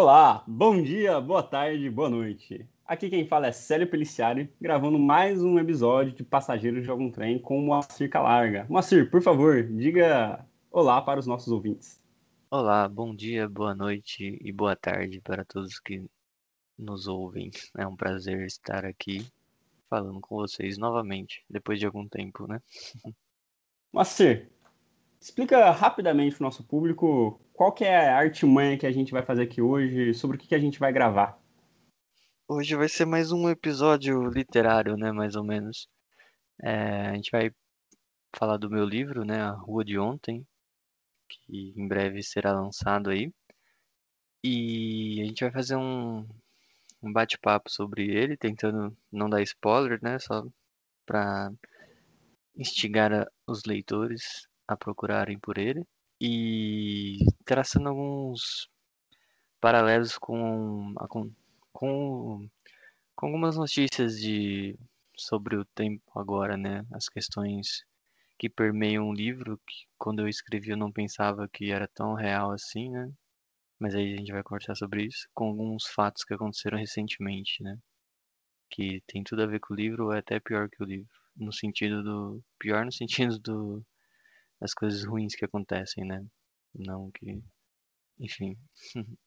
Olá, bom dia, boa tarde, boa noite. Aqui quem fala é Célio Peliciari, gravando mais um episódio de Passageiros de Algum Trem com o Moacir Calarga. Moacir, por favor, diga olá para os nossos ouvintes. Olá, bom dia, boa noite e boa tarde para todos que nos ouvem. É um prazer estar aqui falando com vocês novamente, depois de algum tempo, né? Moacir, explica rapidamente para o nosso público qual que é a artimanha que a gente vai fazer aqui hoje, sobre o que, que a gente vai gravar. Hoje vai ser mais um episódio literário, né, mais ou menos. É, a gente vai falar do meu livro, né, A Rua de Ontem, que em breve será lançado aí. E a gente vai fazer um, um bate-papo sobre ele, tentando não dar spoiler, né? Só para instigar os leitores a procurarem por ele. E traçando alguns paralelos com, com, com, com algumas notícias de sobre o tempo agora, né? As questões que permeiam o livro, que quando eu escrevi eu não pensava que era tão real assim, né? Mas aí a gente vai conversar sobre isso, com alguns fatos que aconteceram recentemente, né? Que tem tudo a ver com o livro ou é até pior que o livro. No sentido do. Pior no sentido do. Das coisas ruins que acontecem, né? Não que. Enfim.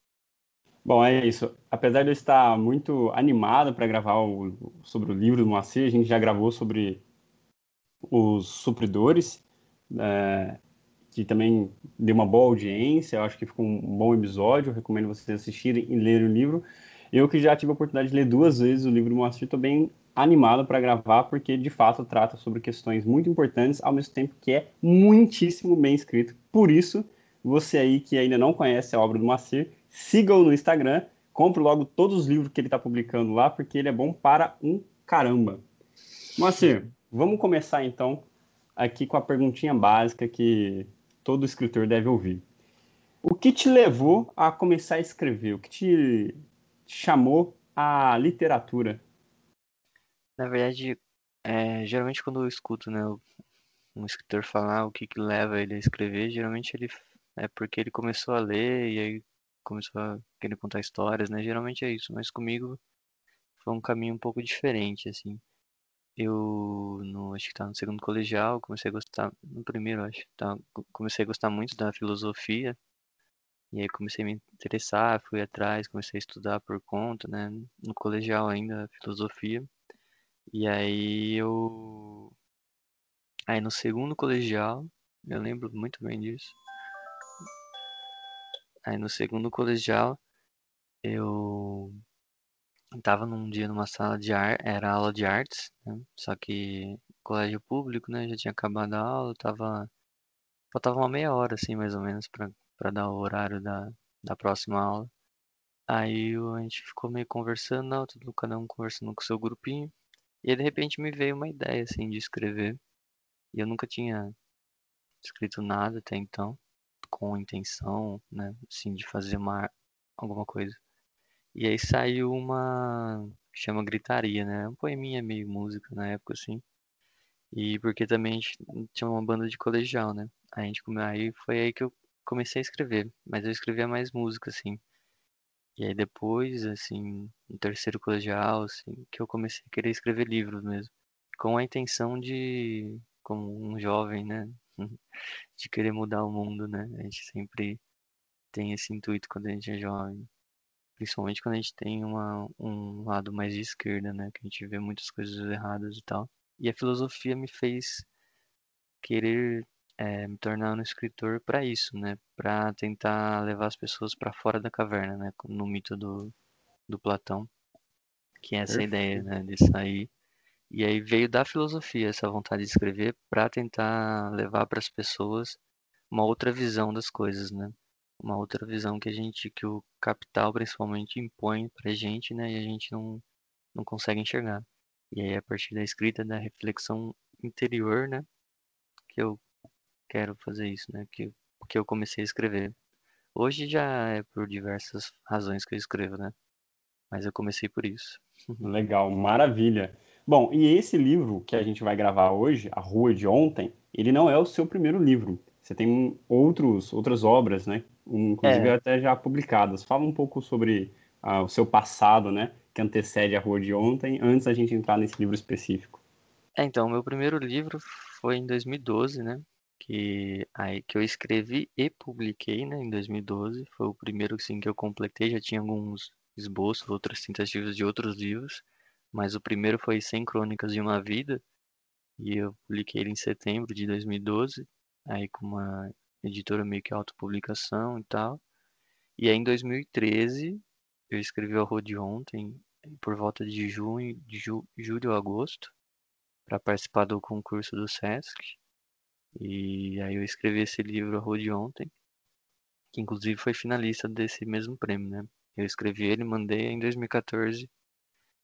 Bom, é isso. Apesar de eu estar muito animado para gravar o, sobre o livro do Moacir, a gente já gravou sobre os supridores, é, que também deu uma boa audiência, eu acho que ficou um bom episódio, eu recomendo vocês assistirem e lerem o livro. Eu que já tive a oportunidade de ler duas vezes o livro do Moacir, estou bem animado para gravar, porque de fato trata sobre questões muito importantes, ao mesmo tempo que é muitíssimo bem escrito. Por isso, você aí que ainda não conhece a obra do Moacir, siga-o no Instagram, compre logo todos os livros que ele está publicando lá, porque ele é bom para um caramba. Moacir, Vamos começar então aqui com a perguntinha básica que todo escritor deve ouvir. O que te levou a começar a escrever? O que te chamou à literatura? Na verdade, é, geralmente quando eu escuto né, um escritor falar o que, que leva ele a escrever, geralmente ele é porque ele começou a ler e aí começou a querer contar histórias, né? Geralmente é isso, mas comigo foi um caminho um pouco diferente, assim. Eu, no, acho que tá no segundo colegial, comecei a gostar, no primeiro, acho, tá, comecei a gostar muito da filosofia, e aí comecei a me interessar, fui atrás, comecei a estudar por conta, né, no colegial ainda, filosofia, e aí eu, aí no segundo colegial, eu lembro muito bem disso, aí no segundo colegial, eu Tava num dia numa sala de ar, era aula de artes, né? Só que colégio público, né? Já tinha acabado a aula, tava faltava uma meia hora assim, mais ou menos, para dar o horário da, da próxima aula. Aí a gente ficou meio conversando, não, tudo cada um conversando com o seu grupinho. E aí, de repente me veio uma ideia assim de escrever. E eu nunca tinha escrito nada até então, com intenção, né, assim, de fazer uma alguma coisa. E aí saiu uma chama Gritaria, né? Um poeminha meio música na época, assim. E porque também a gente tinha uma banda de colegial, né? A gente, aí foi aí que eu comecei a escrever, mas eu escrevia mais música, assim. E aí depois, assim, no terceiro colegial, assim, que eu comecei a querer escrever livros mesmo. Com a intenção de, como um jovem, né? De querer mudar o mundo, né? A gente sempre tem esse intuito quando a gente é jovem. Principalmente quando a gente tem uma, um lado mais de esquerda, né? Que a gente vê muitas coisas erradas e tal. E a filosofia me fez querer é, me tornar um escritor para isso, né? Para tentar levar as pessoas para fora da caverna, né? No mito do, do Platão, que é essa Perfeito. ideia, né? De sair. E aí veio da filosofia essa vontade de escrever para tentar levar para as pessoas uma outra visão das coisas, né? uma outra visão que a gente, que o capital principalmente impõe pra gente, né, e a gente não, não consegue enxergar. E aí a partir da escrita, da reflexão interior, né, que eu quero fazer isso, né, que, que eu comecei a escrever. Hoje já é por diversas razões que eu escrevo, né, mas eu comecei por isso. Legal, maravilha. Bom, e esse livro que a gente vai gravar hoje, A Rua de Ontem, ele não é o seu primeiro livro. Você tem outros, outras obras, né? inclusive é. até já publicadas. Fala um pouco sobre uh, o seu passado, né, que antecede a Rua de Ontem, antes da gente entrar nesse livro específico. É, então, meu primeiro livro foi em 2012, né, que aí que eu escrevi e publiquei, né, em 2012. Foi o primeiro sim que eu completei, já tinha alguns esboços, outras tentativas de outros livros, mas o primeiro foi 100 Crônicas de uma Vida, e eu publiquei ele em setembro de 2012, aí com uma editora meio que autopublicação e tal. E aí em 2013 eu escrevi o Rua de Ontem, por volta de junho, de ju, julho agosto, para participar do concurso do Sesc. E aí eu escrevi esse livro, A Rua de Ontem, que inclusive foi finalista desse mesmo prêmio, né? Eu escrevi ele, mandei em 2014.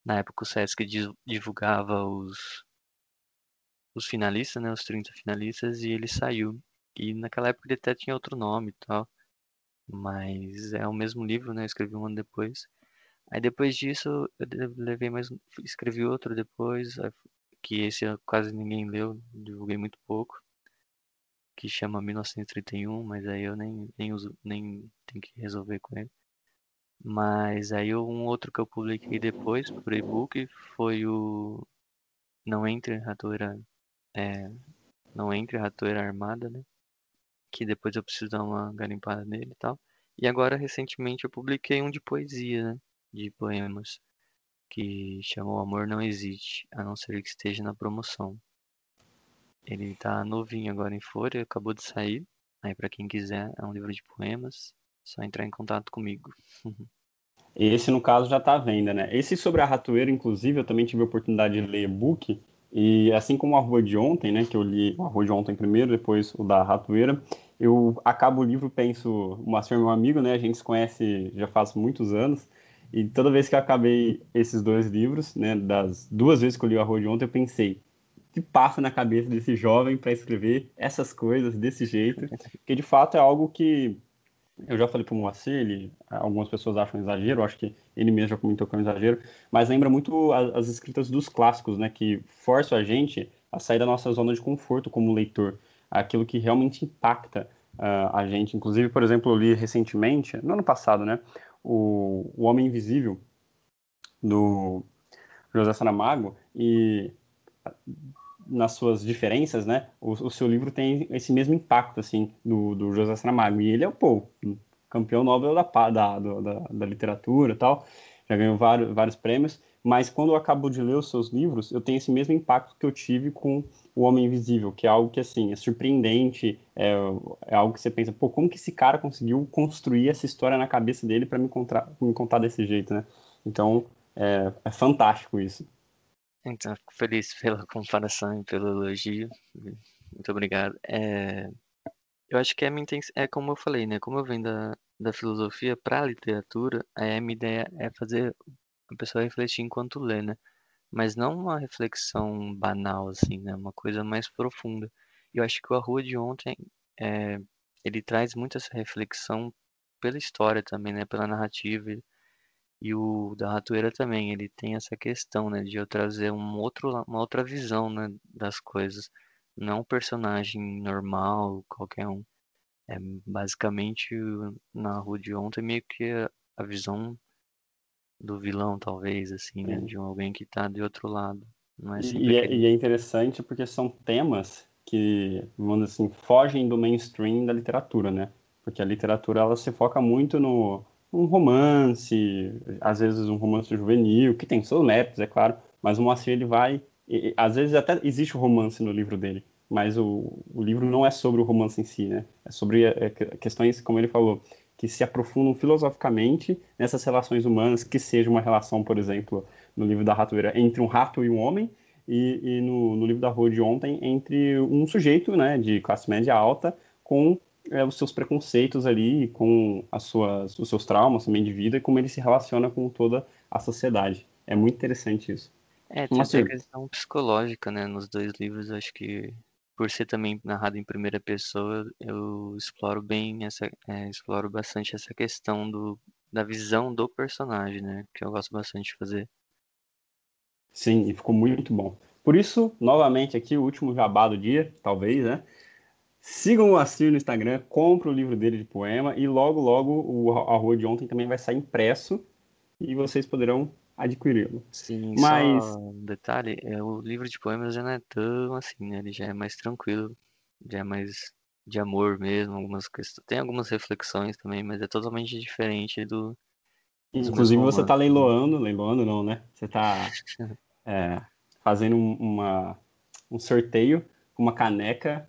Na época o Sesc divulgava os os finalistas, né, os 30 finalistas, e ele saiu. E naquela época ele até tinha outro nome e tal. Mas é o mesmo livro, né? Eu escrevi um ano depois. Aí depois disso eu levei mais. Escrevi outro depois, que esse quase ninguém leu, divulguei muito pouco. Que chama 1931, mas aí eu nem, nem uso, nem tenho que resolver com ele. Mas aí um outro que eu publiquei depois por e-book foi o Não Entre Ratoeira é, Não Entre Ratoeira Armada, né? que depois eu preciso dar uma garimpada nele e tal. E agora, recentemente, eu publiquei um de poesia, né? De poemas, que chama O Amor Não Existe, a não ser que esteja na promoção. Ele tá novinho agora em Folha, acabou de sair. Aí, para quem quiser, é um livro de poemas, só entrar em contato comigo. Esse, no caso, já está à venda, né? Esse sobre a ratoeira, inclusive, eu também tive a oportunidade de ler e-book. E assim como a Rua de Ontem, né? Que eu li a Rua de Ontem primeiro, depois o da Ratoeira eu acabo o livro, penso, o Márcio é meu amigo, né? A gente se conhece já faz muitos anos. E toda vez que eu acabei esses dois livros, né, das duas vezes que eu li o Arroz de Ontem, eu pensei, o que passa na cabeça desse jovem para escrever essas coisas desse jeito? Porque de fato é algo que eu já falei para o Moacir, ele, algumas pessoas acham exagero, acho que ele mesmo já comentou que é um exagero, mas lembra muito as, as escritas dos clássicos, né, que forçam a gente a sair da nossa zona de conforto como leitor aquilo que realmente impacta uh, a gente. Inclusive, por exemplo, eu li recentemente, no ano passado, né, o, o Homem Invisível, do José Saramago, e nas suas diferenças, né, o, o, seu livro tem esse mesmo impacto, assim, do, do José Saramago. E ele é, pô, campeão Nobel da, da, da, da literatura e tal, já ganhou vários, vários prêmios, mas quando eu acabo de ler os seus livros, eu tenho esse mesmo impacto que eu tive com O Homem Invisível, que é algo que, assim, é surpreendente, é, é algo que você pensa, pô, como que esse cara conseguiu construir essa história na cabeça dele para me, me contar desse jeito, né? Então, é, é fantástico isso. Então, fico feliz pela comparação e pelo elogio. Muito obrigado. É, eu acho que a minha intenção, é como eu falei, né? Como eu venho da, da filosofia para a literatura, a minha ideia é fazer a pessoa refletir enquanto lê, né? Mas não uma reflexão banal, assim, né? Uma coisa mais profunda. Eu acho que o A Rua de Ontem, é, ele traz muito essa reflexão pela história também, né? Pela narrativa. E o da Ratoeira também, ele tem essa questão, né? De eu trazer um outro, uma outra visão, né? Das coisas. Não um personagem normal, qualquer um. É basicamente na Rua de Ontem meio que a visão do vilão, talvez, assim, né? De alguém que tá de outro lado. É e, é, e é interessante porque são temas que, vamos assim, fogem do mainstream da literatura, né? Porque a literatura, ela se foca muito no um romance, às vezes um romance juvenil, que tem seus méritos, é claro, mas o Moacir, ele vai... E, às vezes até existe o romance no livro dele, mas o, o livro não é sobre o romance em si, né? É sobre é, é questões, como ele falou, que se aprofundam filosoficamente nessas relações humanas, que seja uma relação, por exemplo, no livro da Ratoeira, entre um rato e um homem, e, e no, no, livro da Rua de Ontem, entre um sujeito né, de classe média alta com é, os seus preconceitos ali, com as suas, os seus traumas também de vida, e como ele se relaciona com toda a sociedade. É muito interessante isso. É, tem uma questão psicológica, né, nos dois livros, acho que por ser também narrado em primeira pessoa, eu exploro bem essa, é, exploro bastante essa questão do, da visão do personagem, né? Que eu gosto bastante de fazer. Sim, e ficou muito bom. Por isso, novamente aqui, o último jabá do dia, talvez, né? Sigam o Assir no Instagram, compre o livro dele de poema e logo, logo o A Rua de Ontem também vai sair impresso e vocês poderão adquiri-lo. Sim, Mas... só um detalhe, é, o livro de poemas já não é tão assim, né? Ele já é mais tranquilo, já é mais de amor mesmo, algumas questões. Tem algumas reflexões também, mas é totalmente diferente do. Inclusive você está leiloando, leiloando não, né? Você está é, fazendo uma, um sorteio com uma caneca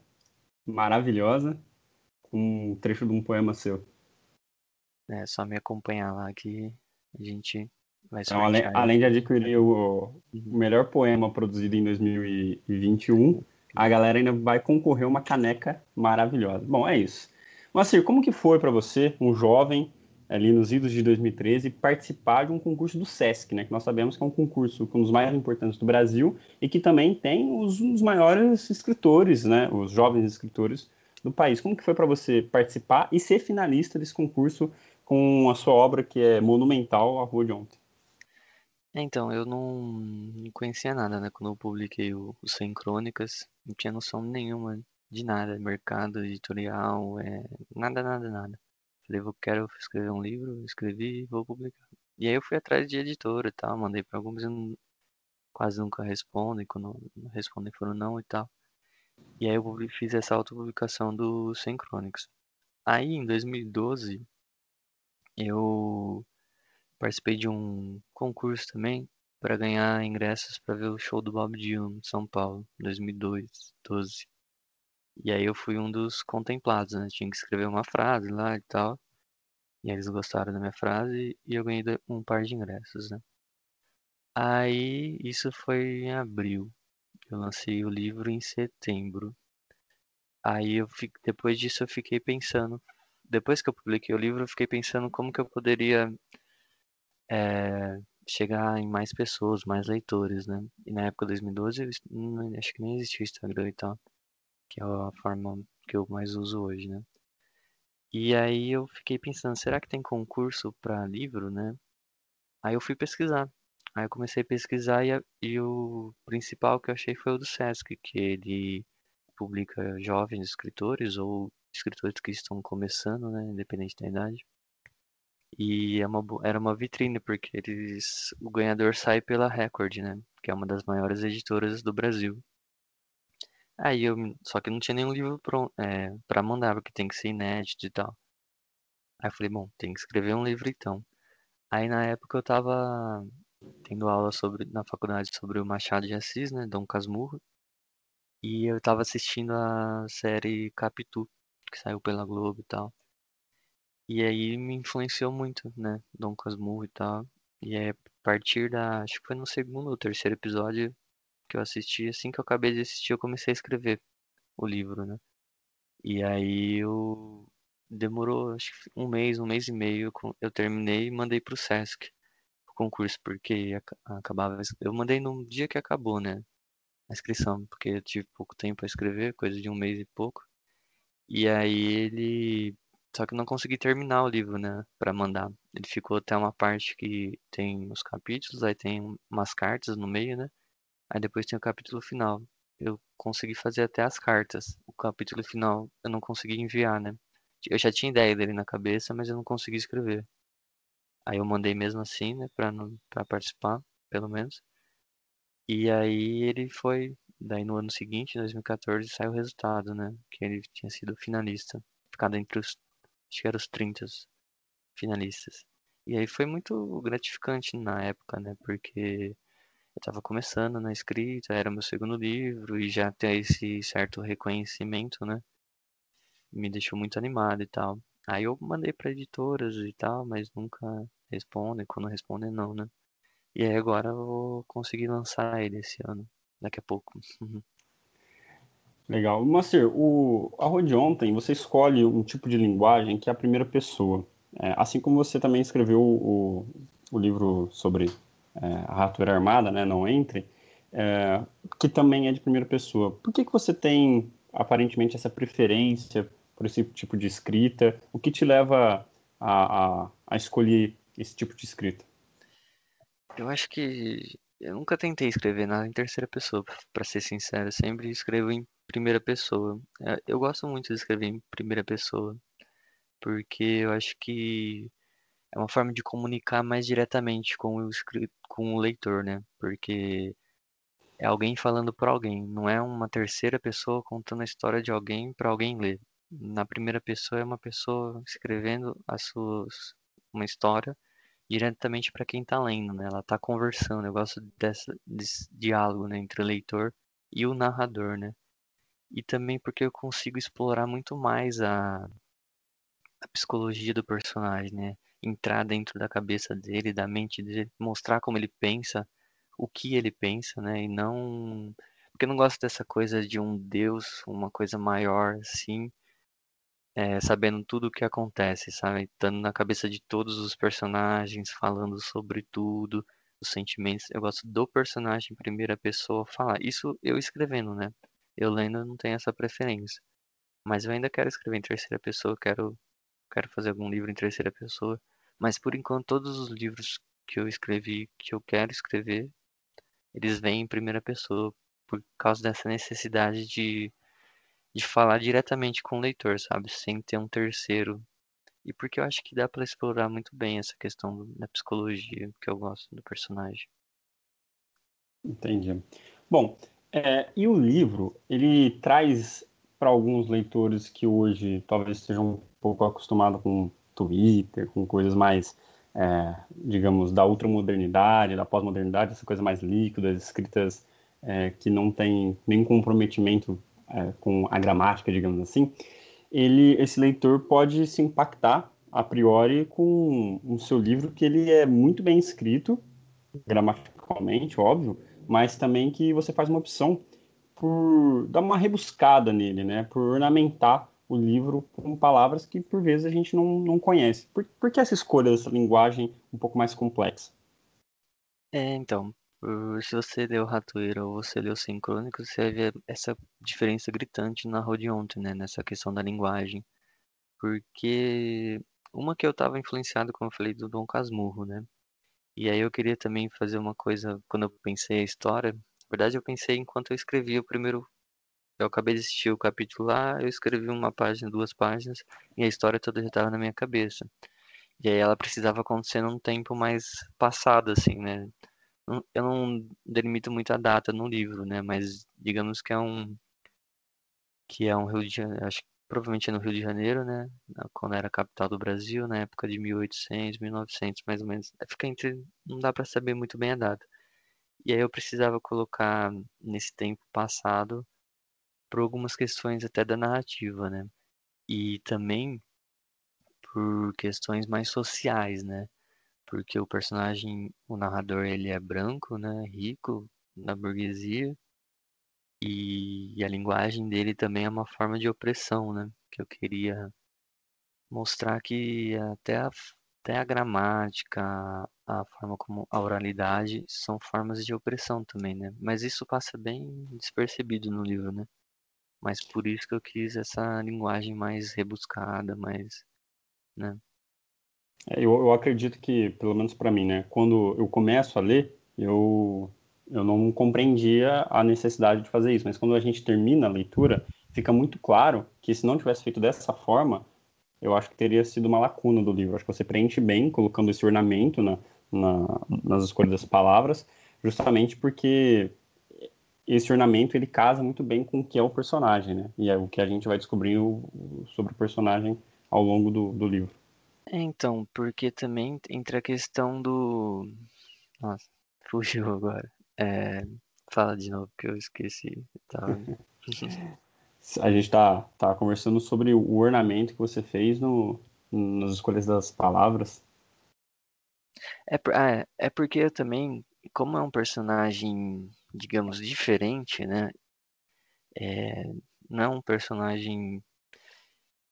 maravilhosa com um trecho de um poema seu. É, só me acompanhar lá que a gente vai então, além, além, de adquirir o, o melhor poema produzido em 2021, a galera ainda vai concorrer a uma caneca maravilhosa. Bom, é isso. Moacir, como que foi para você, um jovem ali nos idos de 2013, participar de um concurso do SESC, né? Que nós sabemos que é um concurso um dos mais importantes do Brasil e que também tem os, os maiores escritores, né? Os jovens escritores do país. Como que foi para você participar e ser finalista desse concurso com a sua obra que é monumental, A Rua de Ontem? Então, eu não conhecia nada, né? Quando eu publiquei o, o 100 Crônicas, não tinha noção nenhuma de nada, mercado editorial, é, nada, nada, nada. Falei, eu quero escrever um livro, escrevi e vou publicar. E aí eu fui atrás de editora e tal, mandei para alguns e quase nunca respondem, quando respondem foram não e tal. E aí eu fiz essa autopublicação do 100 Crônicas. Aí em 2012 eu participei de um concurso também para ganhar ingressos para ver o show do Bob Dylan em São Paulo, 2012. E aí eu fui um dos contemplados, né? Tinha que escrever uma frase lá e tal. E eles gostaram da minha frase e eu ganhei um par de ingressos, né? Aí isso foi em abril. Eu lancei o livro em setembro. Aí eu fico, depois disso eu fiquei pensando, depois que eu publiquei o livro, eu fiquei pensando como que eu poderia é, chegar em mais pessoas, mais leitores, né? E na época de 2012, eu, acho que nem existia Instagram e tal, que é a forma que eu mais uso hoje, né? E aí eu fiquei pensando, será que tem concurso para livro, né? Aí eu fui pesquisar. Aí eu comecei a pesquisar e, a, e o principal que eu achei foi o do Sesc, que ele publica jovens escritores ou escritores que estão começando, né, independente da idade. E é uma, era uma vitrine, porque eles, o ganhador sai pela Record, né? Que é uma das maiores editoras do Brasil. Aí eu. Só que não tinha nenhum livro pronto, é, pra mandar, porque tem que ser inédito e tal. Aí eu falei, bom, tem que escrever um livro então. Aí na época eu tava tendo aula sobre, na faculdade sobre o Machado de Assis, né? Dom Casmurro. E eu tava assistindo a série Capitu, que saiu pela Globo e tal. E aí me influenciou muito, né? Dom Casmurro e tal. E aí, a partir da. Acho que foi no segundo ou terceiro episódio que eu assisti. Assim que eu acabei de assistir, eu comecei a escrever o livro, né? E aí eu. Demorou acho que um mês, um mês e meio. Eu terminei e mandei pro Sesc o concurso, porque acabava. Eu mandei no dia que acabou, né? A inscrição, porque eu tive pouco tempo para escrever, coisa de um mês e pouco. E aí ele só que eu não consegui terminar o livro, né, para mandar. Ele ficou até uma parte que tem os capítulos, aí tem umas cartas no meio, né? Aí depois tem o capítulo final. Eu consegui fazer até as cartas. O capítulo final eu não consegui enviar, né? Eu já tinha ideia dele na cabeça, mas eu não consegui escrever. Aí eu mandei mesmo assim, né, para para participar, pelo menos. E aí ele foi, daí no ano seguinte, em 2014, saiu o resultado, né, que ele tinha sido finalista, ficado entre os acho que eram os 30 finalistas. E aí foi muito gratificante na época, né? Porque eu estava começando na escrita, era meu segundo livro e já ter esse certo reconhecimento, né? Me deixou muito animado e tal. Aí eu mandei para editoras e tal, mas nunca respondem. Quando respondem, não, né? E aí agora eu vou conseguir lançar ele esse ano, daqui a pouco. Legal. Master, o a de ontem, você escolhe um tipo de linguagem que é a primeira pessoa. É, assim como você também escreveu o, o livro sobre a Ratura Armada, né, Não Entre, é, que também é de primeira pessoa. Por que, que você tem, aparentemente, essa preferência por esse tipo de escrita? O que te leva a, a, a escolher esse tipo de escrita? Eu acho que eu nunca tentei escrever nada em terceira pessoa, para ser sincero. Eu sempre escrevo em primeira pessoa. É, eu gosto muito de escrever em primeira pessoa, porque eu acho que é uma forma de comunicar mais diretamente com o, com o leitor, né? Porque é alguém falando por alguém, não é uma terceira pessoa contando a história de alguém para alguém ler. Na primeira pessoa é uma pessoa escrevendo as suas uma história diretamente para quem está lendo, né? Ela está conversando. Eu gosto dessa, desse diálogo né, entre o leitor e o narrador, né? E também porque eu consigo explorar muito mais a, a psicologia do personagem, né? Entrar dentro da cabeça dele, da mente dele, mostrar como ele pensa, o que ele pensa, né? E não. Porque eu não gosto dessa coisa de um Deus, uma coisa maior assim, é, sabendo tudo o que acontece, sabe? Estando na cabeça de todos os personagens, falando sobre tudo, os sentimentos. Eu gosto do personagem em primeira pessoa falar. Isso eu escrevendo, né? Eu lendo não tenho essa preferência. Mas eu ainda quero escrever em terceira pessoa, quero, quero fazer algum livro em terceira pessoa. Mas por enquanto todos os livros que eu escrevi, que eu quero escrever, eles vêm em primeira pessoa por causa dessa necessidade de de falar diretamente com o leitor, sabe? Sem ter um terceiro. E porque eu acho que dá para explorar muito bem essa questão da psicologia, que eu gosto do personagem. Entendi. Bom, é, e o livro, ele traz para alguns leitores que hoje talvez estejam um pouco acostumados com Twitter, com coisas mais, é, digamos, da ultramodernidade, da pós-modernidade, essa coisa mais líquida, escritas é, que não tem nenhum comprometimento é, com a gramática, digamos assim, ele, esse leitor pode se impactar a priori com o seu livro que ele é muito bem escrito, gramaticalmente, óbvio, mas também que você faz uma opção por dar uma rebuscada nele, né? Por ornamentar o livro com palavras que por vezes a gente não, não conhece. Por, por que essa escolha dessa linguagem um pouco mais complexa? É, então, se você leu Ratoeira ou você leu Sincrônico, você ver essa diferença gritante na de ontem, né? Nessa questão da linguagem. Porque uma que eu estava influenciado, como eu falei, do Dom Casmurro, né? E aí eu queria também fazer uma coisa, quando eu pensei a história, na verdade eu pensei enquanto eu escrevia o primeiro eu acabei de assistir o capítulo lá, eu escrevi uma página, duas páginas, e a história toda já estava na minha cabeça. E aí ela precisava acontecer num tempo mais passado, assim, né? eu não delimito muito a data no livro, né? Mas digamos que é um que é um Rio de Janeiro, acho que provavelmente é no Rio de Janeiro, né? Quando era a capital do Brasil, na época de 1800, 1900, mais ou menos. Fica entre, não dá para saber muito bem a data. E aí eu precisava colocar nesse tempo passado por algumas questões até da narrativa, né? E também por questões mais sociais, né? porque o personagem, o narrador, ele é branco, né, rico, na burguesia, e, e a linguagem dele também é uma forma de opressão, né, que eu queria mostrar que até a, até a gramática, a forma como a oralidade são formas de opressão também, né? Mas isso passa bem despercebido no livro, né? Mas por isso que eu quis essa linguagem mais rebuscada, mais, né? É, eu, eu acredito que, pelo menos para mim, né, quando eu começo a ler, eu, eu não compreendia a necessidade de fazer isso, mas quando a gente termina a leitura, fica muito claro que se não tivesse feito dessa forma, eu acho que teria sido uma lacuna do livro. Acho que você preenche bem colocando esse ornamento na, na, nas escolhas das palavras, justamente porque esse ornamento ele casa muito bem com o que é o personagem, né? E é o que a gente vai descobrir sobre o personagem ao longo do, do livro. É, então, porque também entra a questão do. Nossa, fugiu agora. É, fala de novo que eu esqueci. Tá... a gente tá, tá conversando sobre o ornamento que você fez no, nas escolhas das palavras. É, é, é porque eu também, como é um personagem, digamos, diferente, né? É, não é um personagem,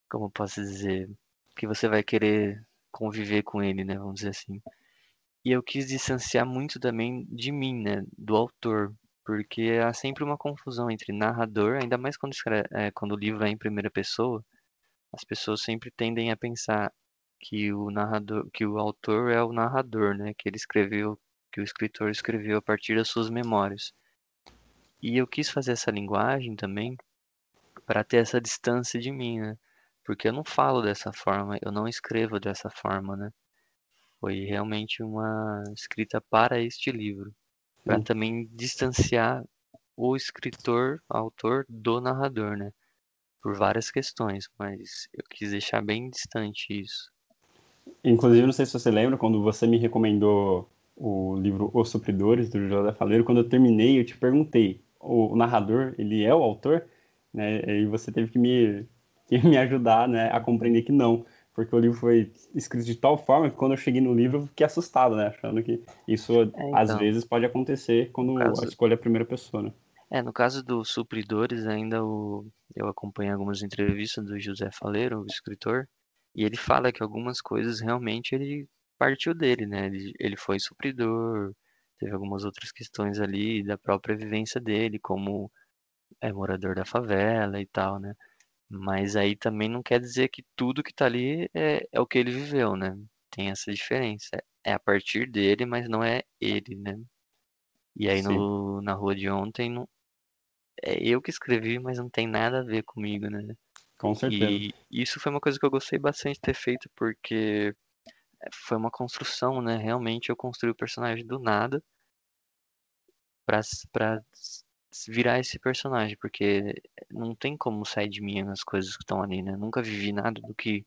como posso dizer, que você vai querer conviver com ele, né? Vamos dizer assim. E eu quis distanciar muito também de mim, né? Do autor. Porque há sempre uma confusão entre narrador, ainda mais quando, escreve, é, quando o livro é em primeira pessoa, as pessoas sempre tendem a pensar que o narrador, que o autor é o narrador, né? Que ele escreveu, que o escritor escreveu a partir das suas memórias. E eu quis fazer essa linguagem também para ter essa distância de mim, né? Porque eu não falo dessa forma, eu não escrevo dessa forma, né? Foi realmente uma escrita para este livro, para também distanciar o escritor, autor do narrador, né? Por várias questões, mas eu quis deixar bem distante isso. Inclusive, não sei se você lembra, quando você me recomendou o livro Os Supridores, do José Faleiro, quando eu terminei, eu te perguntei, o narrador, ele é o autor? Né? E você teve que me, que me ajudar né, a compreender que não, porque o livro foi escrito de tal forma que quando eu cheguei no livro eu fiquei assustado, né? Achando que isso é, então, às vezes pode acontecer quando caso... a escolha é a primeira pessoa, né? É, no caso dos supridores, ainda o, eu acompanhei algumas entrevistas do José Faleiro, o escritor, e ele fala que algumas coisas realmente ele partiu dele, né? Ele, ele foi supridor, teve algumas outras questões ali da própria vivência dele, como é morador da favela e tal, né? Mas aí também não quer dizer que tudo que tá ali é, é o que ele viveu, né? Tem essa diferença. É a partir dele, mas não é ele, né? E aí no, na rua de ontem, não, é eu que escrevi, mas não tem nada a ver comigo, né? Com certeza. E isso foi uma coisa que eu gostei bastante de ter feito, porque foi uma construção, né? Realmente eu construí o personagem do nada pra, pra virar esse personagem, porque não tem como sair de mim as coisas que estão ali, né? Nunca vivi nada do que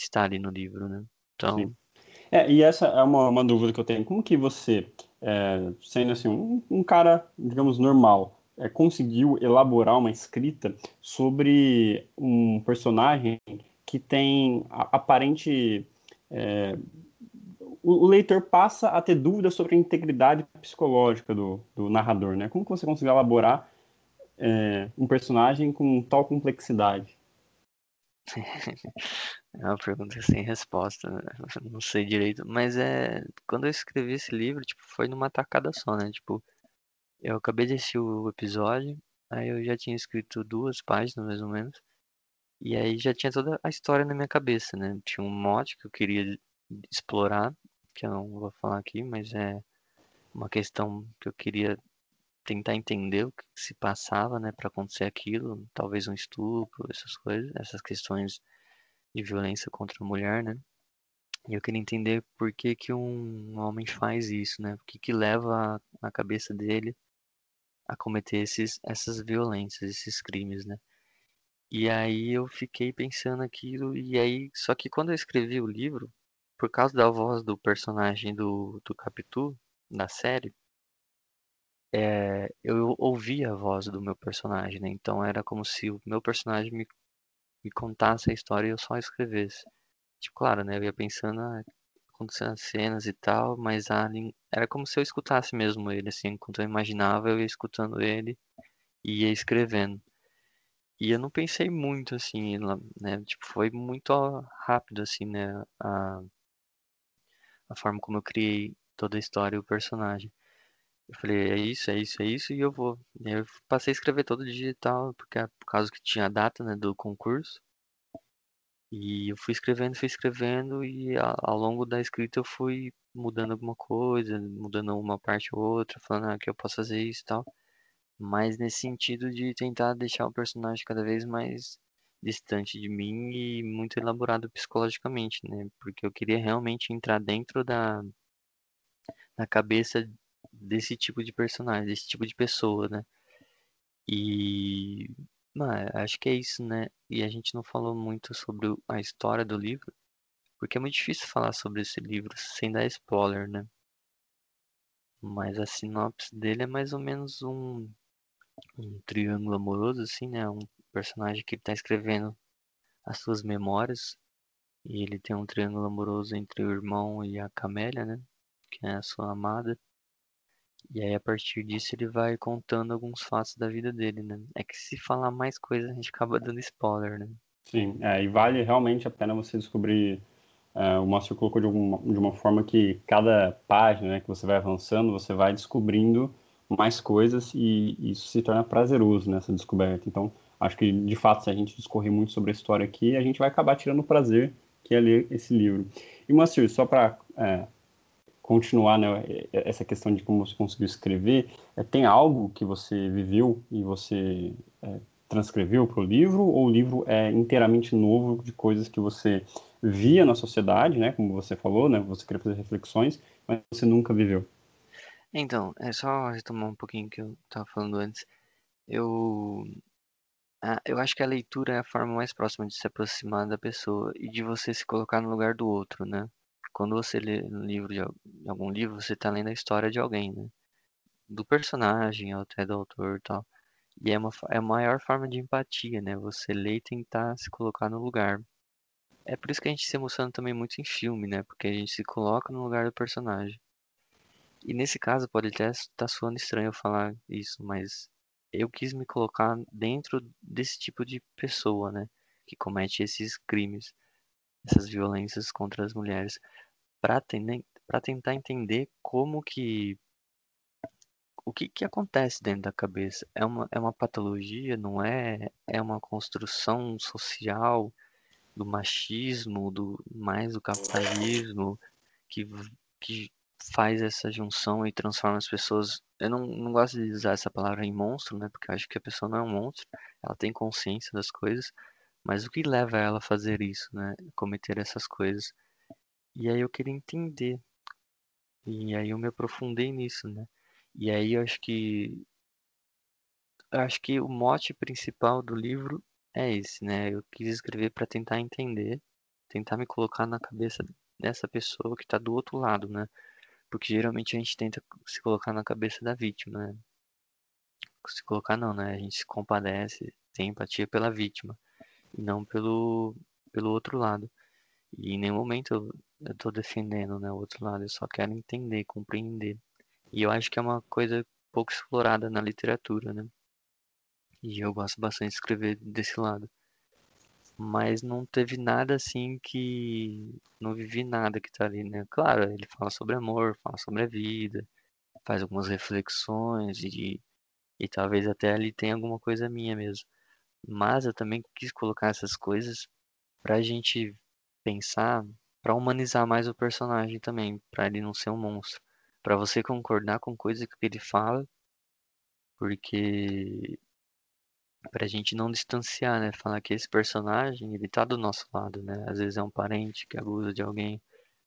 está ali no livro, né? Então. Sim. É, e essa é uma, uma dúvida que eu tenho. Como que você, é, sendo assim, um, um, cara, digamos, normal, é, conseguiu elaborar uma escrita sobre um personagem que tem aparente é, o, o, leitor passa a ter dúvidas sobre a integridade psicológica do, do narrador, né? Como você conseguiu elaborar é, um personagem com tal complexidade? É uma pergunta sem resposta, né? não sei direito, mas é quando eu escrevi esse livro, tipo, foi numa tacada só, né? Tipo, eu acabei de assistir o episódio, aí eu já tinha escrito duas páginas mais ou menos, e aí já tinha toda a história na minha cabeça, né? Tinha um mote que eu queria explorar que eu não vou falar aqui, mas é uma questão que eu queria tentar entender o que se passava, né, para acontecer aquilo, talvez um estupro, essas coisas, essas questões de violência contra a mulher, né? E eu queria entender por que que um homem faz isso, né? O que que leva a, a cabeça dele a cometer esses essas violências, esses crimes, né? E aí eu fiquei pensando aquilo e aí, só que quando eu escrevi o livro, por causa da voz do personagem do, do Capitu, na série, é, eu ouvia a voz do meu personagem, né? Então era como se o meu personagem me, me contasse a história e eu só escrevesse. Tipo, claro, né? Eu ia pensando, ah, acontecendo as cenas e tal, mas a, era como se eu escutasse mesmo ele, assim, enquanto eu imaginava, eu ia escutando ele e ia escrevendo. E eu não pensei muito, assim, né? Tipo, foi muito rápido, assim, né? A, a forma como eu criei toda a história e o personagem. Eu falei, é isso, é isso, é isso, e eu vou. E eu passei a escrever todo digital, porque é por causa que tinha a data, né, do concurso. E eu fui escrevendo, fui escrevendo, e ao, ao longo da escrita eu fui mudando alguma coisa, mudando uma parte ou outra, falando ah, que eu posso fazer isso e tal. Mas nesse sentido de tentar deixar o personagem cada vez mais distante de mim e muito elaborado psicologicamente, né? Porque eu queria realmente entrar dentro da, da cabeça desse tipo de personagem, desse tipo de pessoa, né? E mano, acho que é isso, né? E a gente não falou muito sobre a história do livro, porque é muito difícil falar sobre esse livro sem dar spoiler, né? Mas a sinopse dele é mais ou menos um, um triângulo amoroso, assim, né? Um personagem que está escrevendo as suas memórias e ele tem um triângulo amoroso entre o irmão e a Camélia, né? Que é a sua amada. E aí a partir disso ele vai contando alguns fatos da vida dele, né? É que se falar mais coisas a gente acaba dando spoiler, né? Sim, é, e vale realmente a pena você descobrir. É, o Márcio colocou de, alguma, de uma forma que cada página né, que você vai avançando, você vai descobrindo mais coisas e isso se torna prazeroso nessa descoberta. Então, acho que, de fato, se a gente discorrer muito sobre a história aqui, a gente vai acabar tirando o prazer que é ler esse livro. E, Moacir, só para é, continuar né, essa questão de como você conseguiu escrever, é, tem algo que você viveu e você é, transcreveu para o livro, ou o livro é inteiramente novo de coisas que você via na sociedade, né, como você falou, né, você queria fazer reflexões, mas você nunca viveu? Então, é só retomar um pouquinho que eu estava falando antes. Eu, ah, eu acho que a leitura é a forma mais próxima de se aproximar da pessoa e de você se colocar no lugar do outro, né? Quando você lê um livro de algum livro, você está lendo a história de alguém, né? Do personagem, até do autor e tal. E é uma, é a maior forma de empatia, né? Você ler e tentar se colocar no lugar. É por isso que a gente se emociona também muito em filme, né? Porque a gente se coloca no lugar do personagem. E nesse caso pode até estar tá soando estranho eu falar isso, mas eu quis me colocar dentro desse tipo de pessoa, né? Que comete esses crimes, essas violências contra as mulheres, para tentar entender como que o que, que acontece dentro da cabeça? É uma, é uma patologia, não é? É uma construção social do machismo, do mais do capitalismo, que, que faz essa junção e transforma as pessoas. Eu não, não gosto de usar essa palavra em monstro, né? Porque eu acho que a pessoa não é um monstro, ela tem consciência das coisas, mas o que leva ela a fazer isso, né? Cometer essas coisas. E aí eu queria entender. E aí eu me aprofundei nisso, né? E aí eu acho que eu acho que o mote principal do livro é esse, né? Eu quis escrever para tentar entender, tentar me colocar na cabeça dessa pessoa que está do outro lado, né? Porque geralmente a gente tenta se colocar na cabeça da vítima, né? Se colocar não, né? A gente se compadece, tem empatia pela vítima e não pelo pelo outro lado. E em nenhum momento eu, eu tô defendendo, né, o outro lado, eu só quero entender, compreender. E eu acho que é uma coisa pouco explorada na literatura, né? E eu gosto bastante de escrever desse lado. Mas não teve nada assim que. Não vivi nada que tá ali, né? Claro, ele fala sobre amor, fala sobre a vida, faz algumas reflexões e, e talvez até ali tenha alguma coisa minha mesmo. Mas eu também quis colocar essas coisas pra gente pensar, pra humanizar mais o personagem também, pra ele não ser um monstro para você concordar com coisa que ele fala, porque pra gente não distanciar, né? Falar que esse personagem, ele tá do nosso lado, né? Às vezes é um parente que abusa de alguém,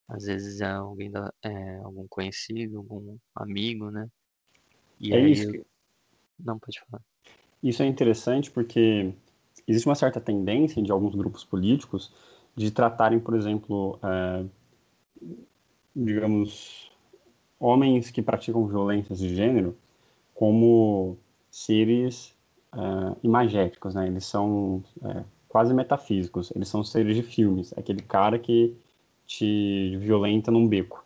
às vezes é alguém da, é, algum conhecido, algum amigo, né? E é aí, isso. Que... Não pode falar. Isso é interessante porque existe uma certa tendência de alguns grupos políticos de tratarem, por exemplo, é, digamos, homens que praticam violências de gênero como seres uh, imagéticos, né? Eles são é, quase metafísicos, eles são seres de filmes, aquele cara que te violenta num beco.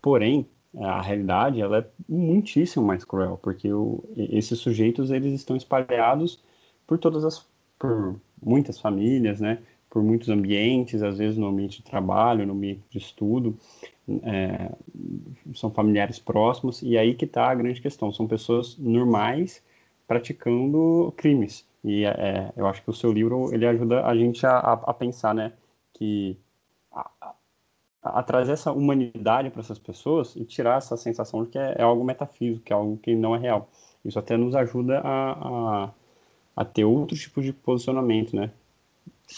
Porém, a realidade ela é muitíssimo mais cruel, porque o, esses sujeitos eles estão espalhados por todas as por muitas famílias, né? Por muitos ambientes, às vezes no ambiente de trabalho, no ambiente de estudo, é, são familiares próximos, e aí que está a grande questão, são pessoas normais praticando crimes, e é, eu acho que o seu livro, ele ajuda a gente a, a pensar, né, que a, a, a trazer essa humanidade para essas pessoas e tirar essa sensação de que é, é, algo metafísico, que é algo que não é real. Isso até nos ajuda a, a, a ter outro tipo de posicionamento, né,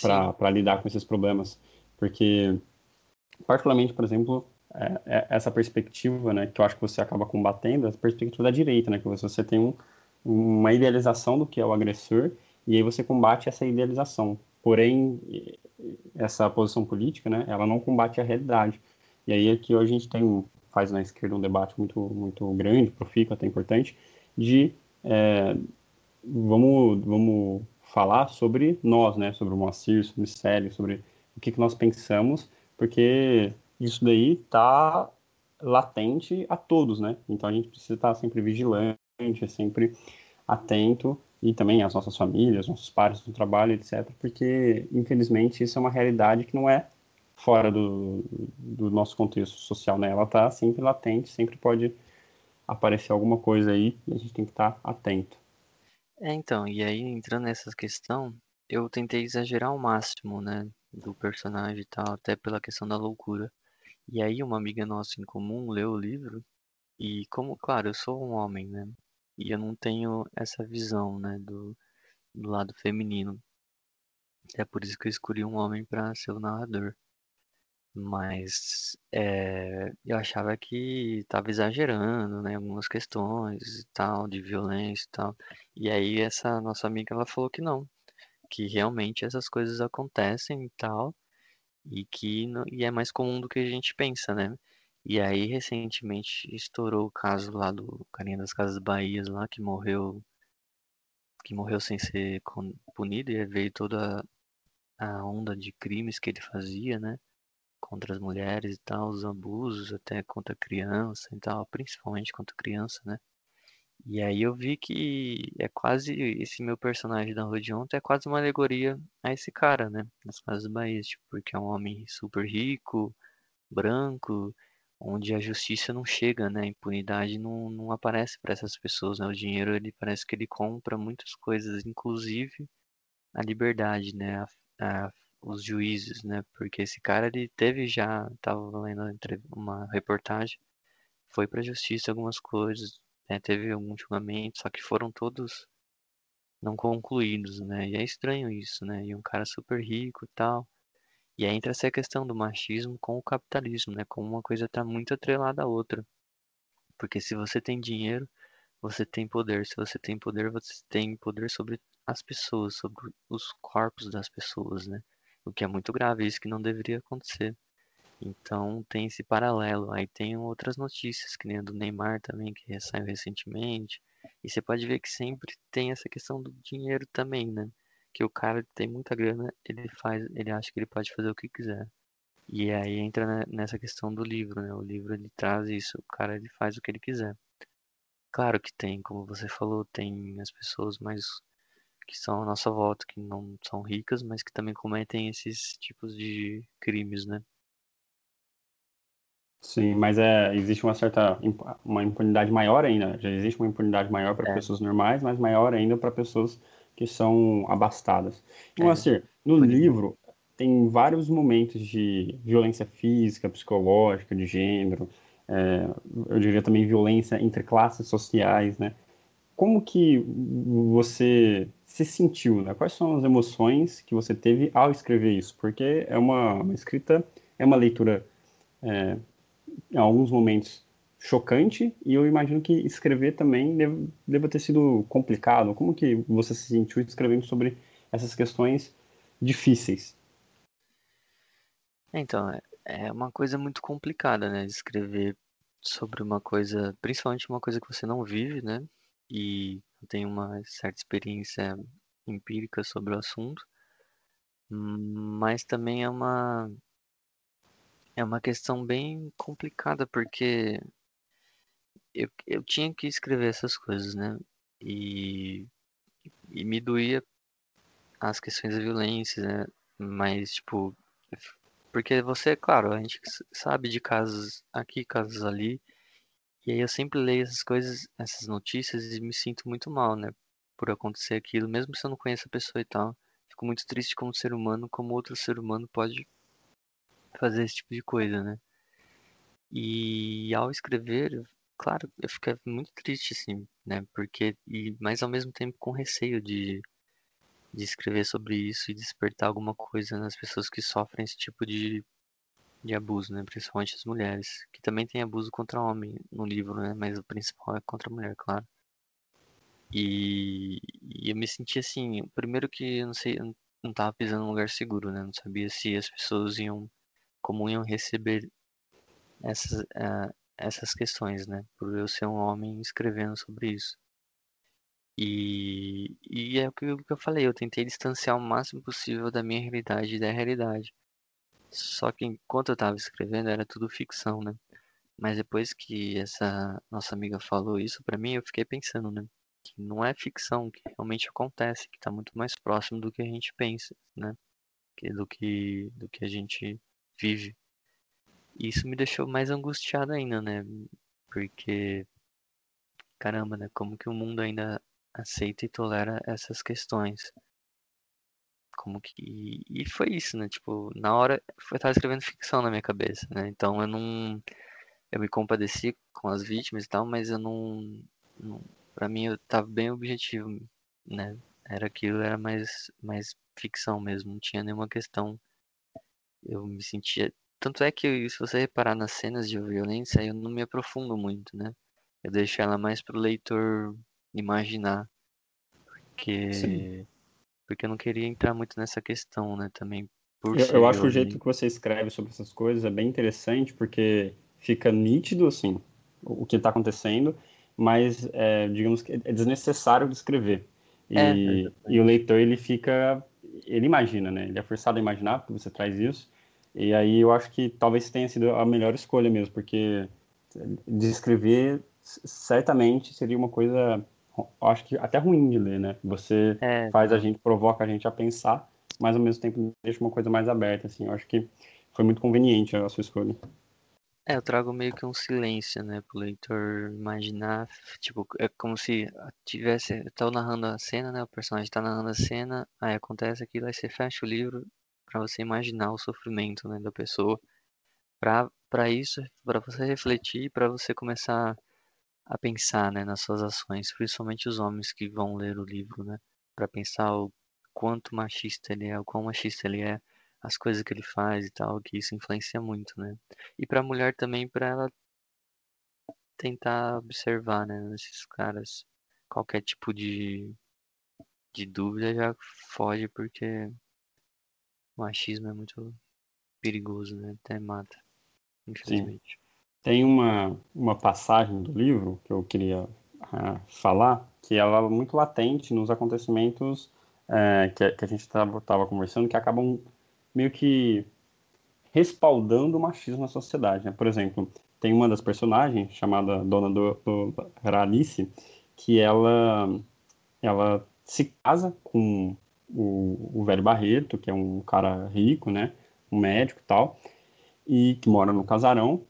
para lidar com esses problemas, porque particularmente, por exemplo, é, é, essa perspectiva, né, que eu acho que você acaba combatendo, essa perspectiva da direita, né, que você tem um, uma idealização do que é o agressor e aí você combate essa idealização. Porém, essa posição política, né, ela não combate a realidade. E aí aqui a gente tem faz na esquerda um debate muito muito grande, profícuo, até importante, de é, vamos vamos falar sobre nós, né, sobre o Moacir, sobre o Célio, sobre o que, que nós pensamos, porque isso daí está latente a todos, né? Então a gente precisa estar sempre vigilante, sempre atento e também as nossas famílias, nossos pares do trabalho, etc. Porque infelizmente isso é uma realidade que não é fora do, do nosso contexto social, né? Ela está sempre latente, sempre pode aparecer alguma coisa aí e a gente tem que estar atento. É, então, e aí entrando nessa questão, eu tentei exagerar ao máximo, né, do personagem e tal, até pela questão da loucura. E aí uma amiga nossa em comum leu o livro e como, claro, eu sou um homem, né? E eu não tenho essa visão, né, do do lado feminino. É por isso que eu escolhi um homem para ser o narrador. Mas é, eu achava que estava exagerando, né? Algumas questões e tal, de violência e tal. E aí essa nossa amiga ela falou que não, que realmente essas coisas acontecem e tal, e que e é mais comum do que a gente pensa, né? E aí recentemente estourou o caso lá do carinha das Casas Bahias lá que morreu que morreu sem ser punido e veio toda a onda de crimes que ele fazia, né? Contra as mulheres e tal, os abusos até contra criança e tal, principalmente contra criança, né? E aí eu vi que é quase esse meu personagem da Rua de Ontem é quase uma alegoria a esse cara, né? Nas Casas Bahia, tipo, porque é um homem super rico, branco, onde a justiça não chega, né? A impunidade não, não aparece para essas pessoas, né? O dinheiro, ele parece que ele compra muitas coisas, inclusive a liberdade, né? A, a, os juízes, né? Porque esse cara, ele teve já, tava lendo uma reportagem, foi para a justiça algumas coisas, né? Teve algum julgamento, só que foram todos não concluídos, né? E é estranho isso, né? E um cara super rico e tal, e aí entra essa questão do machismo com o capitalismo, né? Como uma coisa está muito atrelada à outra. Porque se você tem dinheiro, você tem poder. Se você tem poder, você tem poder sobre as pessoas, sobre os corpos das pessoas, né? O que é muito grave, isso que não deveria acontecer. Então tem esse paralelo. Aí tem outras notícias, que nem a do Neymar também, que saiu recentemente. E você pode ver que sempre tem essa questão do dinheiro também, né? Que o cara que tem muita grana, ele faz, ele acha que ele pode fazer o que quiser. E aí entra nessa questão do livro, né? O livro ele traz isso, o cara ele faz o que ele quiser. Claro que tem, como você falou, tem as pessoas mais que são à nossa volta, que não são ricas, mas que também cometem esses tipos de crimes, né? Sim, mas é, existe uma certa uma impunidade maior ainda. Já existe uma impunidade maior para é. pessoas normais, mas maior ainda para pessoas que são abastadas. Então, é. assim, no livro tem vários momentos de violência física, psicológica, de gênero, é, eu diria também violência entre classes sociais, né? Como que você se sentiu, né? Quais são as emoções que você teve ao escrever isso? Porque é uma, uma escrita, é uma leitura, é, em alguns momentos chocante e eu imagino que escrever também deve, deva ter sido complicado. Como que você se sentiu escrevendo sobre essas questões difíceis? Então, é, é uma coisa muito complicada, né? Escrever sobre uma coisa, principalmente uma coisa que você não vive, né? E tem uma certa experiência empírica sobre o assunto, mas também é uma é uma questão bem complicada porque eu, eu tinha que escrever essas coisas, né? E, e me doía as questões da violência, né? Mas, tipo, porque você, claro, a gente sabe de casos aqui, casos ali, e aí eu sempre leio essas coisas, essas notícias e me sinto muito mal, né? Por acontecer aquilo, mesmo se eu não conheço a pessoa e tal. Fico muito triste como ser humano, como outro ser humano pode fazer esse tipo de coisa, né? E ao escrever, Claro, eu fiquei muito triste, assim, né? Porque, e, mas ao mesmo tempo com receio de, de escrever sobre isso e despertar alguma coisa nas pessoas que sofrem esse tipo de, de abuso, né? Principalmente as mulheres, que também tem abuso contra homem no livro, né? Mas o principal é contra a mulher, claro. E, e eu me senti assim, primeiro que eu não sei, eu não tava pisando num lugar seguro, né? Não sabia se as pessoas iam, como iam receber essas, uh, essas questões, né? Por eu ser um homem escrevendo sobre isso. E, e é o que eu falei, eu tentei distanciar o máximo possível da minha realidade e da realidade. Só que enquanto eu estava escrevendo era tudo ficção, né? Mas depois que essa nossa amiga falou isso para mim, eu fiquei pensando, né? Que não é ficção, que realmente acontece, que está muito mais próximo do que a gente pensa, né? Do que do que a gente vive. E isso me deixou mais angustiado ainda, né? Porque, caramba, né? Como que o mundo ainda aceita e tolera essas questões? Como que. E foi isso, né? Tipo, na hora. Eu tava escrevendo ficção na minha cabeça, né? Então eu não. Eu me compadeci com as vítimas e tal, mas eu não. não pra mim eu tava bem objetivo, né? era aquilo, era mais, mais ficção mesmo, não tinha nenhuma questão. Eu me sentia. Tanto é que, se você reparar nas cenas de violência, eu não me aprofundo muito, né? Eu deixo ela mais pro leitor imaginar. Porque. Sim. Porque eu não queria entrar muito nessa questão, né? Também por eu, eu acho o jeito que você escreve sobre essas coisas é bem interessante, porque fica nítido, assim, o que está acontecendo, mas, é, digamos que é desnecessário de escrever. E, é, e o leitor, ele fica, ele imagina, né? Ele é forçado a imaginar, porque você traz isso. E aí eu acho que talvez tenha sido a melhor escolha mesmo, porque descrever certamente seria uma coisa, acho que até ruim de ler, né? Você é, faz a gente, provoca a gente a pensar, mas ao mesmo tempo deixa uma coisa mais aberta, assim. Eu acho que foi muito conveniente a sua escolha. É, eu trago meio que um silêncio, né, pro leitor imaginar, tipo, é como se tivesse, eu narrando a cena, né, o personagem tá narrando a cena, aí acontece aquilo, aí você fecha o livro para você imaginar o sofrimento, né, da pessoa, para isso, para você refletir, para você começar a pensar, né, nas suas ações, principalmente os homens que vão ler o livro, né, para pensar o quanto machista ele é, o quão machista ele é, as coisas que ele faz e tal, que isso influencia muito, né? E para a mulher também, para ela tentar observar, né, nesses caras, qualquer tipo de de dúvida já foge porque o machismo é muito perigoso, né? Até mata, infelizmente. Sim. Tem uma, uma passagem do livro que eu queria uh, falar, que ela é muito latente nos acontecimentos é, que, que, a gente estava conversando, que acabam meio que respaldando o machismo na sociedade. Né? Por exemplo, tem uma das personagens, chamada Dona do, do Ralice, que ela, ela se casa com o, o velho Barreto, que é um cara rico, né? um médico e tal, e que mora no casarão.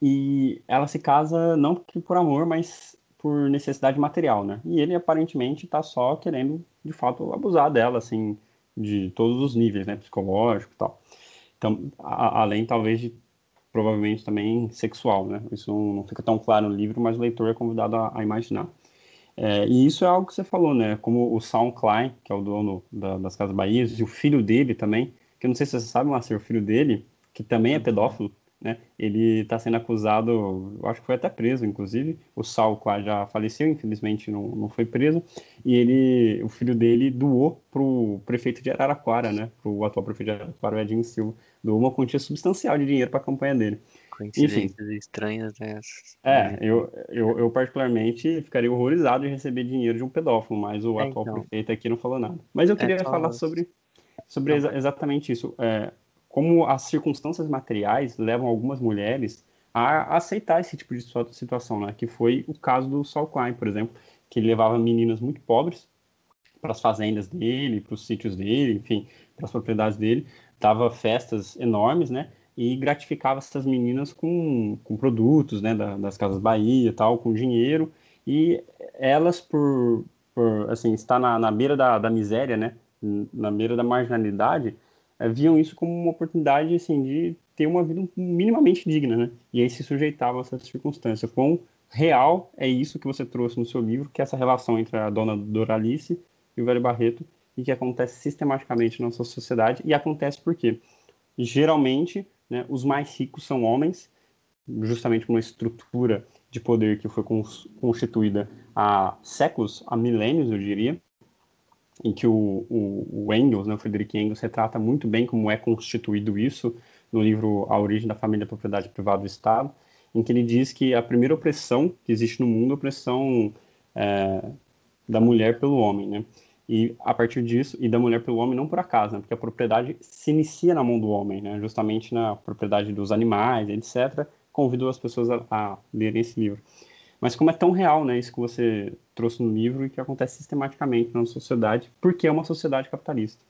E ela se casa não por amor, mas por necessidade material, né? E ele aparentemente está só querendo, de fato, abusar dela, assim, de todos os níveis, né? Psicológico e tal. Então, a, além talvez de provavelmente também sexual, né? Isso não, fica tão claro no livro, mas o leitor é convidado a, a imaginar. É, e isso é algo que você falou, né? Como o Saul Klein, que é o dono da, das Casas Bahia, e o filho dele também, que eu não sei se você sabe, mas o filho dele, que também é pedófilo, né? Ele está sendo acusado, eu acho que foi até preso, inclusive. O Sal quase já faleceu, infelizmente não, não foi preso. E ele, o filho dele doou para o prefeito de Araraquara, né? Para o atual prefeito de Araraquara, o Edinho Silva. Doou uma quantia substancial de dinheiro para a campanha dele. Coincidências Enfim, estranhas essas. É, eu, eu, eu, particularmente ficaria horrorizado de receber dinheiro de um pedófilo, mas o é, atual então. prefeito aqui não falou nada. Mas eu é queria é, falar sobre, sobre exa exatamente isso. É, como as circunstâncias materiais levam algumas mulheres a aceitar esse tipo de situação, né? Que foi o caso do Saul Klein, por exemplo, que ele levava meninas muito pobres para as fazendas dele, para os sítios dele, enfim, para as propriedades dele, dava festas enormes, né? E gratificava essas meninas com, com produtos, né? Da, das casas Bahia e tal, com dinheiro. E elas, por, por assim, estar na, na beira da, da miséria, né? Na beira da marginalidade, é, viam isso como uma oportunidade assim de ter uma vida minimamente digna, né? E aí se sujeitavam a essa circunstância. Quão real é isso que você trouxe no seu livro, que é essa relação entre a dona Doralice e o velho Barreto, e que acontece sistematicamente na nossa sociedade, e acontece porque geralmente né, os mais ricos são homens, justamente uma estrutura de poder que foi constituída há séculos, há milênios, eu diria, em que o, o, o Engels, né, o Frederick Engels, retrata muito bem como é constituído isso no livro A Origem da Família, Propriedade Privada do Estado, em que ele diz que a primeira opressão que existe no mundo é a opressão é, da mulher pelo homem, né? E a partir disso, e da mulher pelo homem não por acaso, né? porque a propriedade se inicia na mão do homem, né? justamente na propriedade dos animais, etc. Convido as pessoas a, a lerem esse livro. Mas como é tão real, né, isso que você trouxe no livro e que acontece sistematicamente na sociedade, porque é uma sociedade capitalista.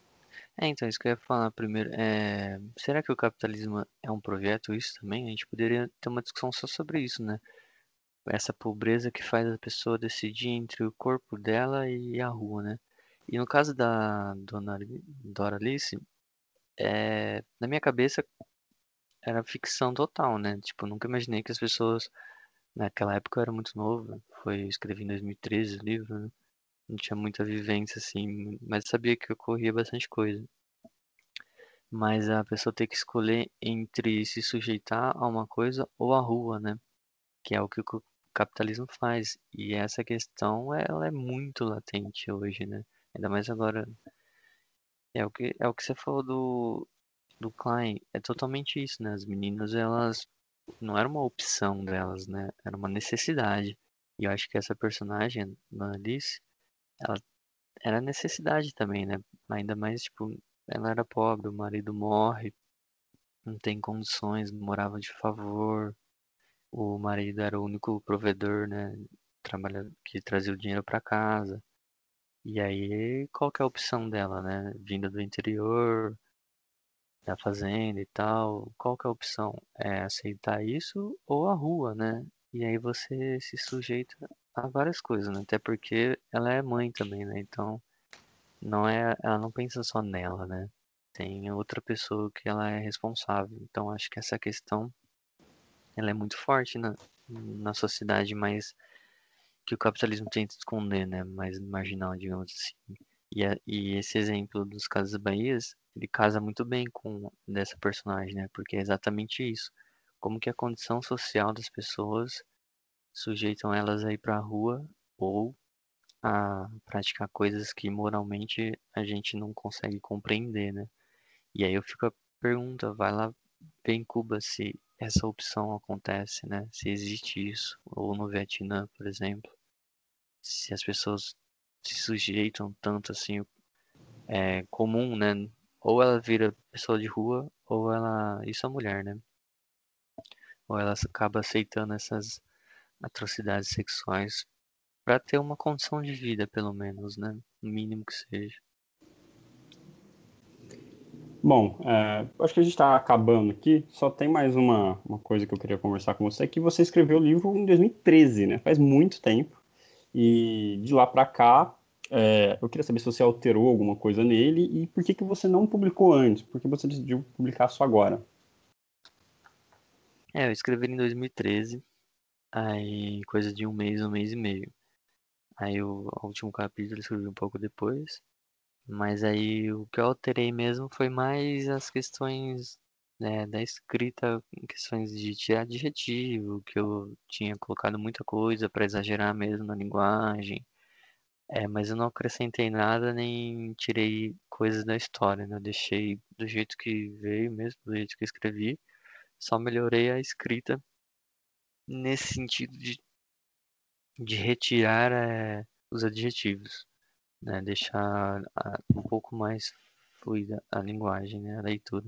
É, então, isso que eu ia falar primeiro. É... Será que o capitalismo é um projeto, isso também? A gente poderia ter uma discussão só sobre isso, né? Essa pobreza que faz a pessoa decidir entre o corpo dela e a rua, né? E no caso da Dona Dora Alice, é... na minha cabeça era ficção total, né? Tipo, nunca imaginei que as pessoas Naquela época eu era muito novo, foi, escrevi em 2013 o livro, né? não tinha muita vivência assim, mas sabia que ocorria bastante coisa. Mas a pessoa tem que escolher entre se sujeitar a uma coisa ou a rua, né? Que é o que o capitalismo faz. E essa questão, ela é muito latente hoje, né? Ainda mais agora. É o que, é o que você falou do, do Klein. É totalmente isso, né? As meninas, elas. Não era uma opção delas, né? Era uma necessidade. E eu acho que essa personagem, a Alice, ela era necessidade também, né? Ainda mais, tipo, ela era pobre, o marido morre, não tem condições, morava de favor. O marido era o único provedor, né? Trabalha, que trazia o dinheiro para casa. E aí, qual que é a opção dela, né? Vinda do interior, da fazenda e tal. Qual que é a opção? É aceitar isso ou a rua, né? E aí você se sujeita a várias coisas, né? Até porque ela é mãe também, né? Então, não é, ela não pensa só nela, né? Tem outra pessoa que ela é responsável. Então, acho que essa questão ela é muito forte na, na sociedade mais que o capitalismo tenta esconder, né? Mais marginal, digamos assim. E, a, e esse exemplo dos Casas Bahias, ele casa muito bem com dessa personagem, né? Porque é exatamente isso. Como que a condição social das pessoas sujeitam elas a ir para a rua ou a praticar coisas que moralmente a gente não consegue compreender, né? E aí eu fico a pergunta, vai lá ver em Cuba se essa opção acontece, né? Se existe isso, ou no Vietnã, por exemplo, se as pessoas se sujeitam tanto assim, é comum, né? Ou ela vira pessoa de rua, ou ela, isso é mulher, né? Ou ela acaba aceitando essas atrocidades sexuais para ter uma condição de vida, pelo menos, né? O mínimo que seja. Bom, é, acho que a gente está acabando aqui. Só tem mais uma, uma coisa que eu queria conversar com você, que você escreveu o livro em 2013, né? Faz muito tempo. E de lá para cá, é, eu queria saber se você alterou alguma coisa nele e por que, que você não publicou antes? Por que você decidiu publicar só agora? É, eu escrevi em 2013, aí coisa de um mês, um mês e meio. Aí o, o último capítulo eu escrevi um pouco depois. Mas aí o que eu alterei mesmo foi mais as questões né, da escrita, questões de adjetivo, que eu tinha colocado muita coisa para exagerar mesmo na linguagem. É, mas eu não acrescentei nada nem tirei coisas da história, né? Eu deixei do jeito que veio mesmo, do jeito que escrevi. Só melhorei a escrita nesse sentido de, de retirar é, os adjetivos né, deixar um pouco mais fluida a linguagem, né, a leitura.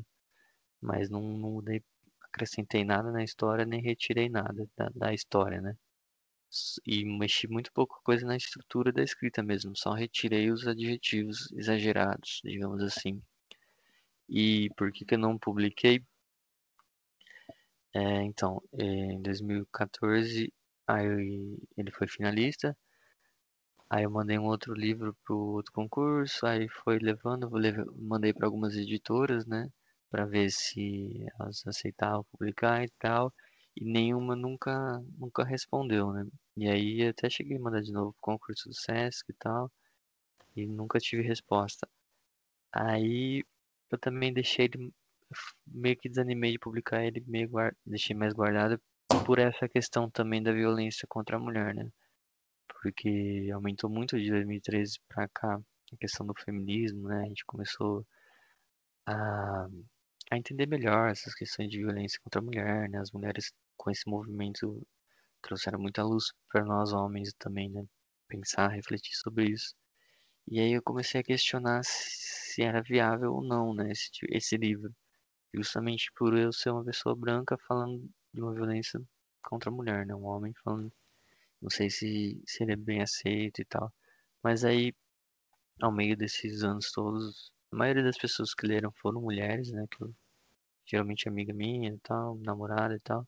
Mas não, não mudei, acrescentei nada na história, nem retirei nada da, da história, né. E mexi muito pouco coisa na estrutura da escrita mesmo, só retirei os adjetivos exagerados, digamos assim. E por que, que eu não publiquei? É, então, em 2014 aí ele foi finalista Aí eu mandei um outro livro pro outro concurso, aí foi levando, mandei para algumas editoras, né, para ver se elas aceitavam publicar e tal, e nenhuma nunca nunca respondeu, né? E aí até cheguei a mandar de novo pro concurso do SESC e tal, e nunca tive resposta. Aí eu também deixei ele meio que desanimei de publicar ele, meio guard... deixei mais guardado por essa questão também da violência contra a mulher, né? Porque aumentou muito de 2013 para cá a questão do feminismo, né? A gente começou a, a entender melhor essas questões de violência contra a mulher, né? As mulheres com esse movimento trouxeram muita luz para nós homens também, né? Pensar, refletir sobre isso. E aí eu comecei a questionar se era viável ou não, né? Esse, esse livro. Justamente por eu ser uma pessoa branca falando de uma violência contra a mulher, né? Um homem falando não sei se seria bem aceito e tal. Mas aí, ao meio desses anos todos, a maioria das pessoas que leram foram mulheres, né? Que eu, geralmente amiga minha e tal, namorada e tal.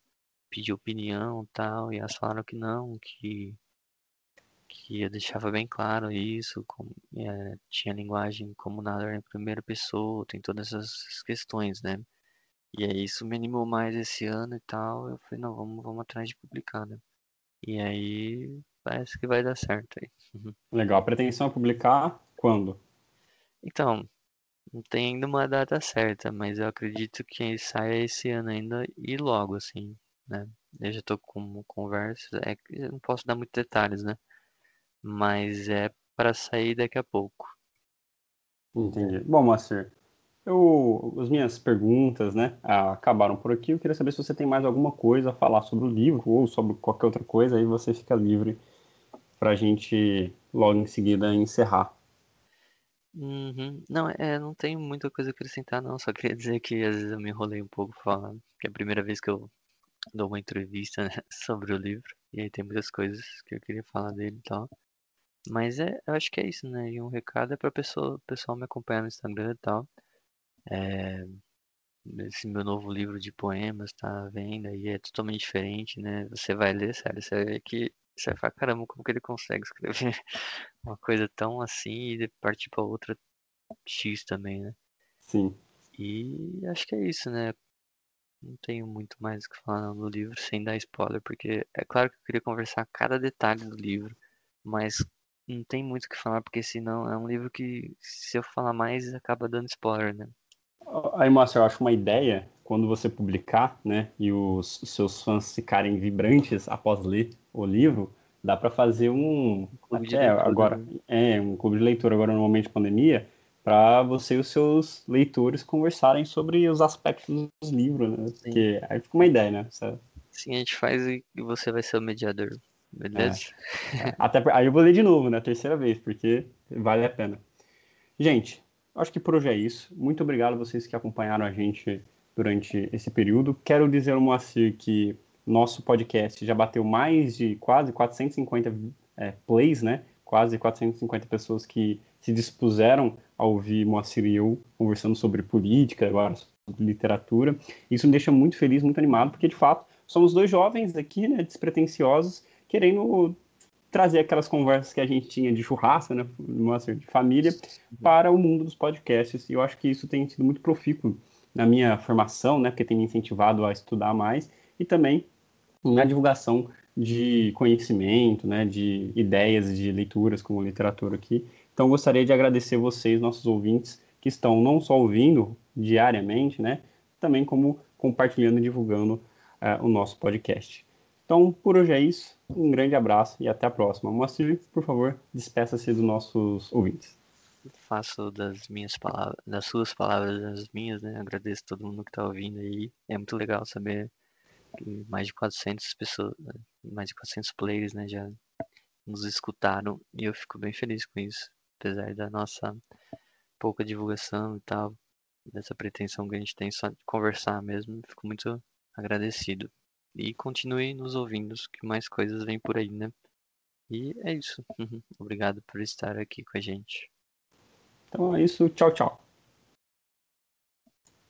Pedi opinião e tal, e elas falaram que não, que que eu deixava bem claro isso, como, é, tinha linguagem como nada em primeira pessoa, tem todas essas questões, né? E aí isso me animou mais esse ano e tal. Eu falei, não, vamos, vamos atrás de publicar, né? E aí parece que vai dar certo aí. Legal. A pretensão é publicar quando? Então, não tem ainda uma data certa, mas eu acredito que saia esse ano ainda e logo, assim, né? Eu já tô com conversas, é eu não posso dar muitos detalhes, né? Mas é para sair daqui a pouco. Entendi. Bom, Moacir, eu, as minhas perguntas, né, acabaram por aqui. Eu queria saber se você tem mais alguma coisa a falar sobre o livro ou sobre qualquer outra coisa, aí você fica livre para a gente logo em seguida encerrar. Uhum. Não, é, não tenho muita coisa a acrescentar, não. Só queria dizer que às vezes eu me enrolei um pouco falando, que é a primeira vez que eu dou uma entrevista, né, sobre o livro. E aí tem muitas coisas que eu queria falar dele e tal. Mas é, eu acho que é isso, né? E um recado é para pessoa, o pessoal me acompanhar no Instagram e tal. É, esse meu novo livro de poemas tá à venda e é totalmente diferente, né? Você vai ler, sério, você ver que você vai falar, caramba, como que ele consegue escrever uma coisa tão assim e partir para outra X também, né? Sim. E acho que é isso, né? Não tenho muito mais o que falar no livro sem dar spoiler, porque é claro que eu queria conversar cada detalhe do livro, mas não tem muito o que falar, porque senão é um livro que, se eu falar mais, acaba dando spoiler, né? Aí, Márcio, eu acho uma ideia, quando você publicar, né, e os, os seus fãs ficarem vibrantes após ler o livro, dá para fazer um clube até agora né? é um clube de leitura agora no momento de pandemia para você e os seus leitores conversarem sobre os aspectos dos livros, né? Sim. Porque aí fica uma ideia, né? Você... Sim, a gente faz e você vai ser o mediador, beleza? É. Até aí eu vou ler de novo, né? Terceira vez, porque vale a pena. Gente, acho que por hoje é isso. Muito obrigado a vocês que acompanharam a gente durante esse período. Quero dizer ao Moacir que nosso podcast já bateu mais de quase 450 é, plays, né? Quase 450 pessoas que se dispuseram a ouvir Moacir e eu conversando sobre política, agora sobre literatura. Isso me deixa muito feliz, muito animado, porque de fato somos dois jovens aqui, né, despretensiosos, querendo trazer aquelas conversas que a gente tinha de churrasco, né, de família, para o mundo dos podcasts. E eu acho que isso tem sido muito profícuo na minha formação, né, porque tem me incentivado a estudar mais e também na divulgação de conhecimento, né, de ideias de leituras como literatura aqui. Então gostaria de agradecer vocês, nossos ouvintes, que estão não só ouvindo diariamente, né, também como compartilhando e divulgando uh, o nosso podcast. Então, por hoje é isso. Um grande abraço e até a próxima. Moacir, por favor, despeça-se dos nossos ouvintes. Faço das minhas palavras, das suas palavras, das minhas, né? Agradeço todo mundo que está ouvindo aí. É muito legal saber que mais de 400 pessoas, mais de 400 players, né, já nos escutaram e eu fico bem feliz com isso, apesar da nossa pouca divulgação e tal, dessa pretensão que a gente tem só de conversar mesmo, fico muito agradecido. E continue nos ouvindo, que mais coisas vêm por aí, né? E é isso. Obrigado por estar aqui com a gente. Então é isso. Tchau, tchau.